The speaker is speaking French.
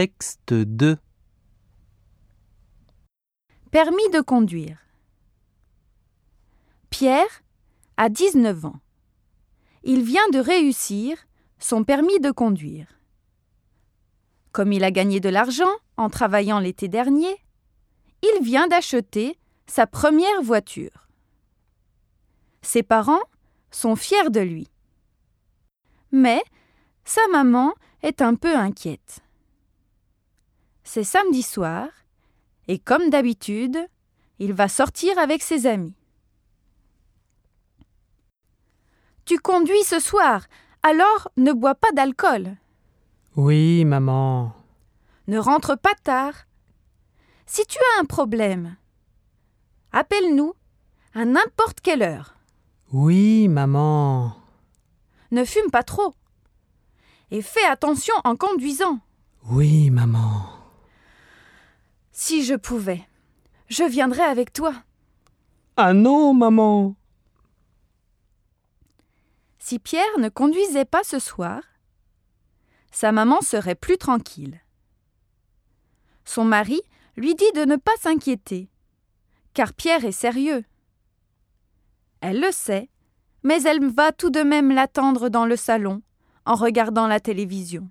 Texte 2 Permis de conduire. Pierre a 19 ans. Il vient de réussir son permis de conduire. Comme il a gagné de l'argent en travaillant l'été dernier, il vient d'acheter sa première voiture. Ses parents sont fiers de lui. Mais sa maman est un peu inquiète. C'est samedi soir et comme d'habitude, il va sortir avec ses amis. Tu conduis ce soir, alors ne bois pas d'alcool. Oui, maman. Ne rentre pas tard. Si tu as un problème, appelle-nous à n'importe quelle heure. Oui, maman. Ne fume pas trop. Et fais attention en conduisant. Oui, maman. Si je pouvais, je viendrais avec toi. Ah non, maman. Si Pierre ne conduisait pas ce soir, sa maman serait plus tranquille. Son mari lui dit de ne pas s'inquiéter, car Pierre est sérieux. Elle le sait, mais elle va tout de même l'attendre dans le salon en regardant la télévision.